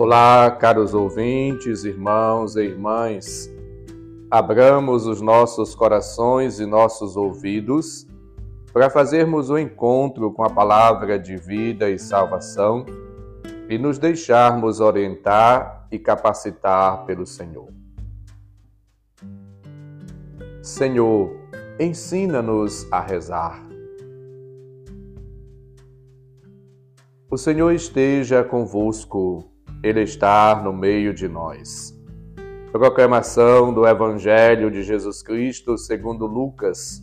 Olá, caros ouvintes, irmãos e irmãs. Abramos os nossos corações e nossos ouvidos para fazermos o um encontro com a palavra de vida e salvação e nos deixarmos orientar e capacitar pelo Senhor. Senhor, ensina-nos a rezar. O Senhor esteja convosco, Ele está no meio de nós. Proclamação do Evangelho de Jesus Cristo segundo Lucas,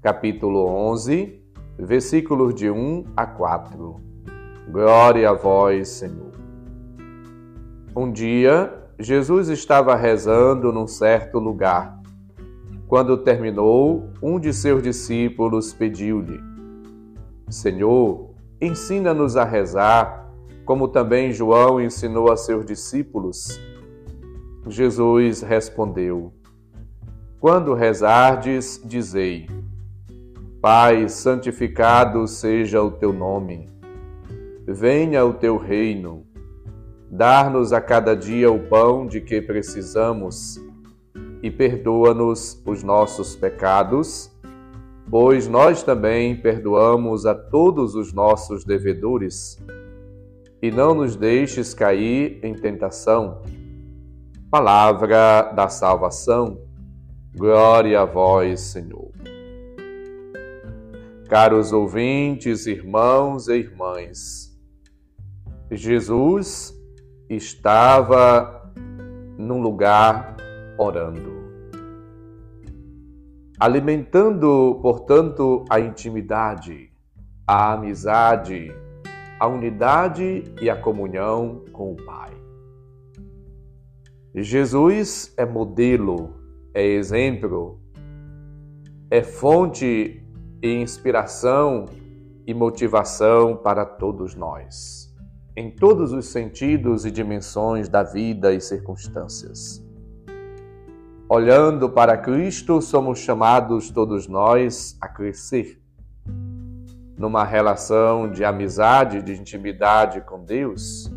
capítulo 11, versículos de 1 a 4. Glória a vós, Senhor. Um dia, Jesus estava rezando num certo lugar. Quando terminou, um de seus discípulos pediu-lhe: Senhor, ensina-nos a rezar, como também João ensinou a seus discípulos. Jesus respondeu: Quando rezardes, dizei: Pai, santificado seja o teu nome. Venha o teu reino. Dar-nos a cada dia o pão de que precisamos e perdoa-nos os nossos pecados pois nós também perdoamos a todos os nossos devedores. E não nos deixes cair em tentação. Palavra da salvação. Glória a vós, Senhor. Caros ouvintes, irmãos e irmãs, Jesus estava num lugar orando alimentando, portanto, a intimidade, a amizade, a unidade e a comunhão com o Pai. Jesus é modelo, é exemplo, é fonte e inspiração e motivação para todos nós, em todos os sentidos e dimensões da vida e circunstâncias. Olhando para Cristo, somos chamados todos nós a crescer numa relação de amizade, de intimidade com Deus,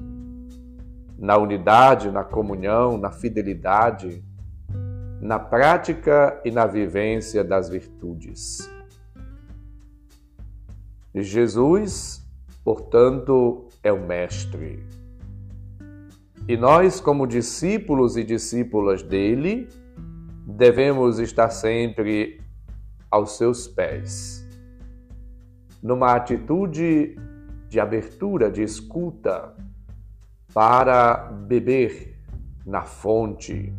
na unidade, na comunhão, na fidelidade, na prática e na vivência das virtudes. Jesus, portanto, é o Mestre. E nós, como discípulos e discípulas dele, devemos estar sempre aos seus pés, numa atitude de abertura, de escuta, para beber na fonte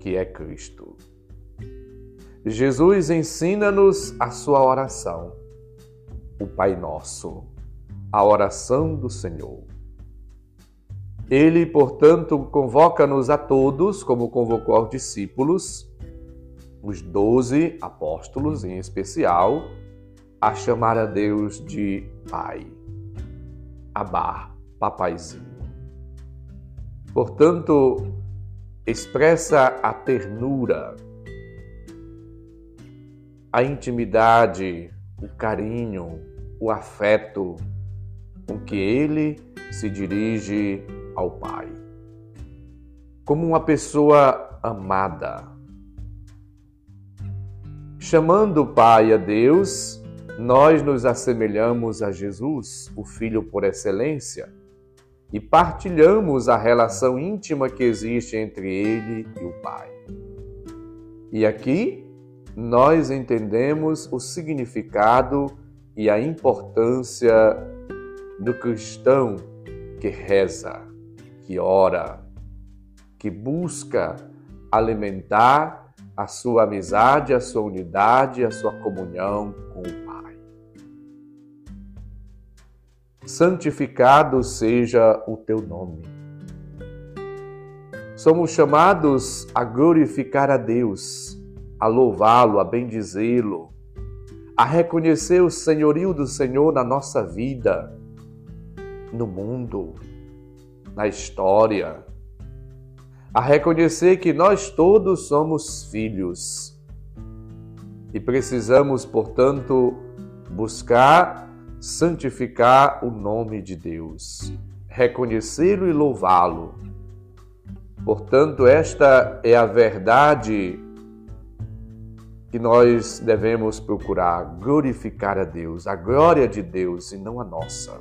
que é Cristo. Jesus ensina-nos a sua oração, o Pai Nosso, a oração do Senhor. Ele, portanto, convoca-nos a todos, como convocou aos discípulos, os doze apóstolos em especial, a chamar a Deus de Pai. Abá, papaizinho. Portanto, expressa a ternura, a intimidade, o carinho, o afeto com que ele se dirige ao Pai. Como uma pessoa amada, Chamando o Pai a Deus, nós nos assemelhamos a Jesus, o Filho por excelência, e partilhamos a relação íntima que existe entre Ele e o Pai. E aqui nós entendemos o significado e a importância do cristão que reza, que ora, que busca alimentar a sua amizade, a sua unidade, a sua comunhão com o Pai. Santificado seja o teu nome. Somos chamados a glorificar a Deus, a louvá-lo, a bendizê-lo, a reconhecer o senhorio do Senhor na nossa vida, no mundo, na história, a reconhecer que nós todos somos filhos e precisamos, portanto, buscar santificar o nome de Deus, reconhecê-lo e louvá-lo. Portanto, esta é a verdade que nós devemos procurar glorificar a Deus, a glória de Deus e não a nossa.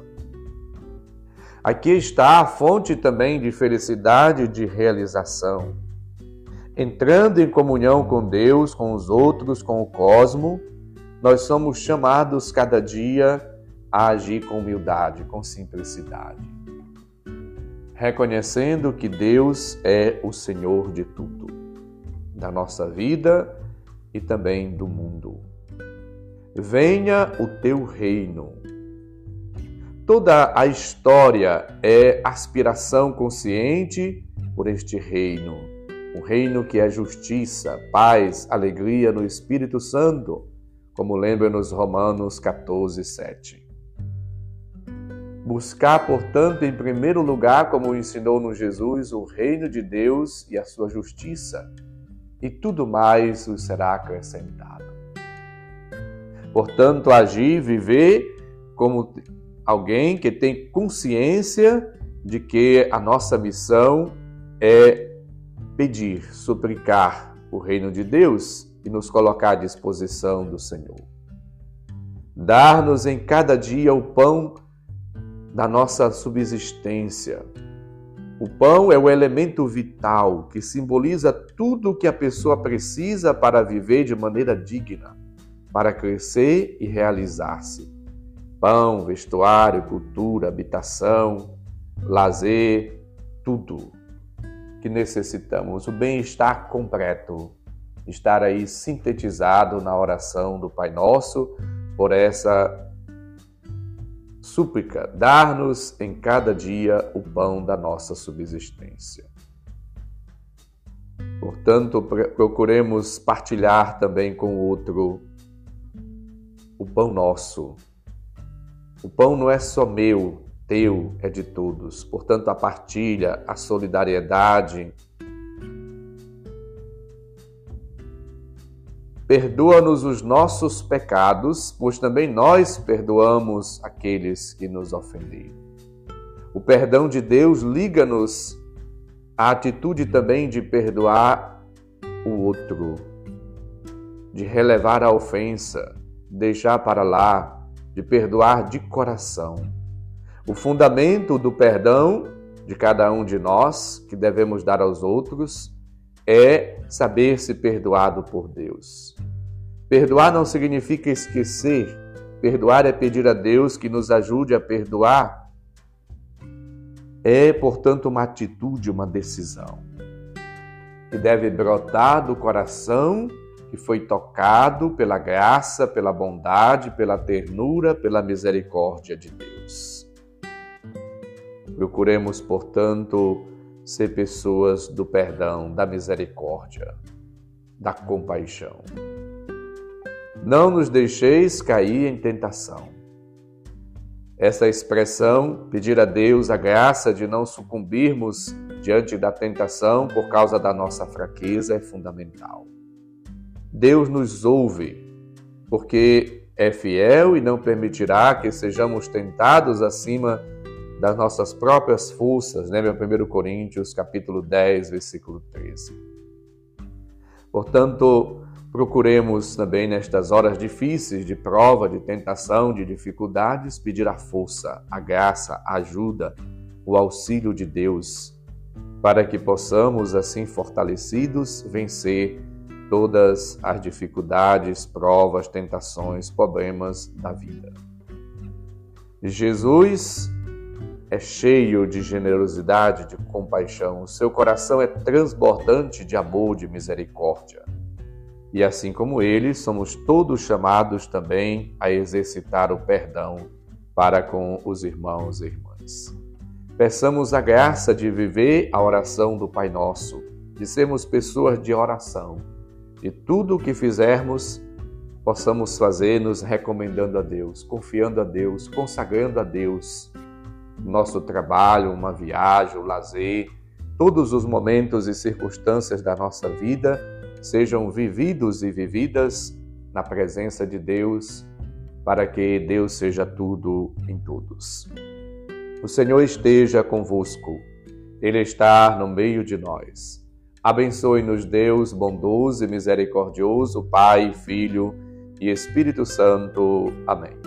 Aqui está a fonte também de felicidade e de realização. Entrando em comunhão com Deus, com os outros, com o cosmo, nós somos chamados cada dia a agir com humildade, com simplicidade, reconhecendo que Deus é o Senhor de tudo, da nossa vida e também do mundo. Venha o teu reino. Toda a história é aspiração consciente por este reino, um reino que é justiça, paz, alegria no Espírito Santo, como lembra-nos Romanos 14, 7. Buscar, portanto, em primeiro lugar, como ensinou-nos Jesus, o reino de Deus e a sua justiça e tudo mais os será acrescentado. Portanto, agir, viver como alguém que tem consciência de que a nossa missão é pedir, suplicar o reino de Deus e nos colocar à disposição do Senhor. Dar-nos em cada dia o pão da nossa subsistência, o pão é o elemento vital que simboliza tudo o que a pessoa precisa para viver de maneira digna, para crescer e realizar-se. Pão, vestuário, cultura, habitação, lazer, tudo que necessitamos. O bem-estar completo, estar aí sintetizado na oração do Pai Nosso por essa súplica, dar-nos em cada dia o pão da nossa subsistência. Portanto, procuremos partilhar também com o outro o pão nosso. O pão não é só meu, teu, é de todos. Portanto, a partilha, a solidariedade, Perdoa-nos os nossos pecados, pois também nós perdoamos aqueles que nos ofenderam. O perdão de Deus liga-nos à atitude também de perdoar o outro, de relevar a ofensa, deixar para lá, de perdoar de coração. O fundamento do perdão de cada um de nós, que devemos dar aos outros, é saber se perdoado por Deus. Perdoar não significa esquecer. Perdoar é pedir a Deus que nos ajude a perdoar. É, portanto, uma atitude, uma decisão que deve brotar do coração que foi tocado pela graça, pela bondade, pela ternura, pela misericórdia de Deus. Procuremos, portanto, ser pessoas do perdão, da misericórdia, da compaixão. Não nos deixeis cair em tentação. Essa expressão, pedir a Deus a graça de não sucumbirmos diante da tentação por causa da nossa fraqueza, é fundamental. Deus nos ouve, porque é fiel e não permitirá que sejamos tentados acima das nossas próprias forças, lembra 1 Coríntios capítulo 10, versículo 13. Portanto, procuremos também nestas horas difíceis de prova, de tentação, de dificuldades, pedir a força, a graça, a ajuda, o auxílio de Deus, para que possamos, assim fortalecidos, vencer todas as dificuldades, provas, tentações, problemas da vida. Jesus é cheio de generosidade, de compaixão, o seu coração é transbordante de amor, de misericórdia. E assim como ele, somos todos chamados também a exercitar o perdão para com os irmãos e irmãs. Peçamos a graça de viver a oração do Pai Nosso, de sermos pessoas de oração, e tudo o que fizermos possamos fazer nos recomendando a Deus, confiando a Deus, consagrando a Deus nosso trabalho, uma viagem, o lazer, todos os momentos e circunstâncias da nossa vida sejam vividos e vividas na presença de Deus, para que Deus seja tudo em todos. O Senhor esteja convosco, Ele está no meio de nós. Abençoe-nos, Deus bondoso e misericordioso, Pai, Filho e Espírito Santo. Amém.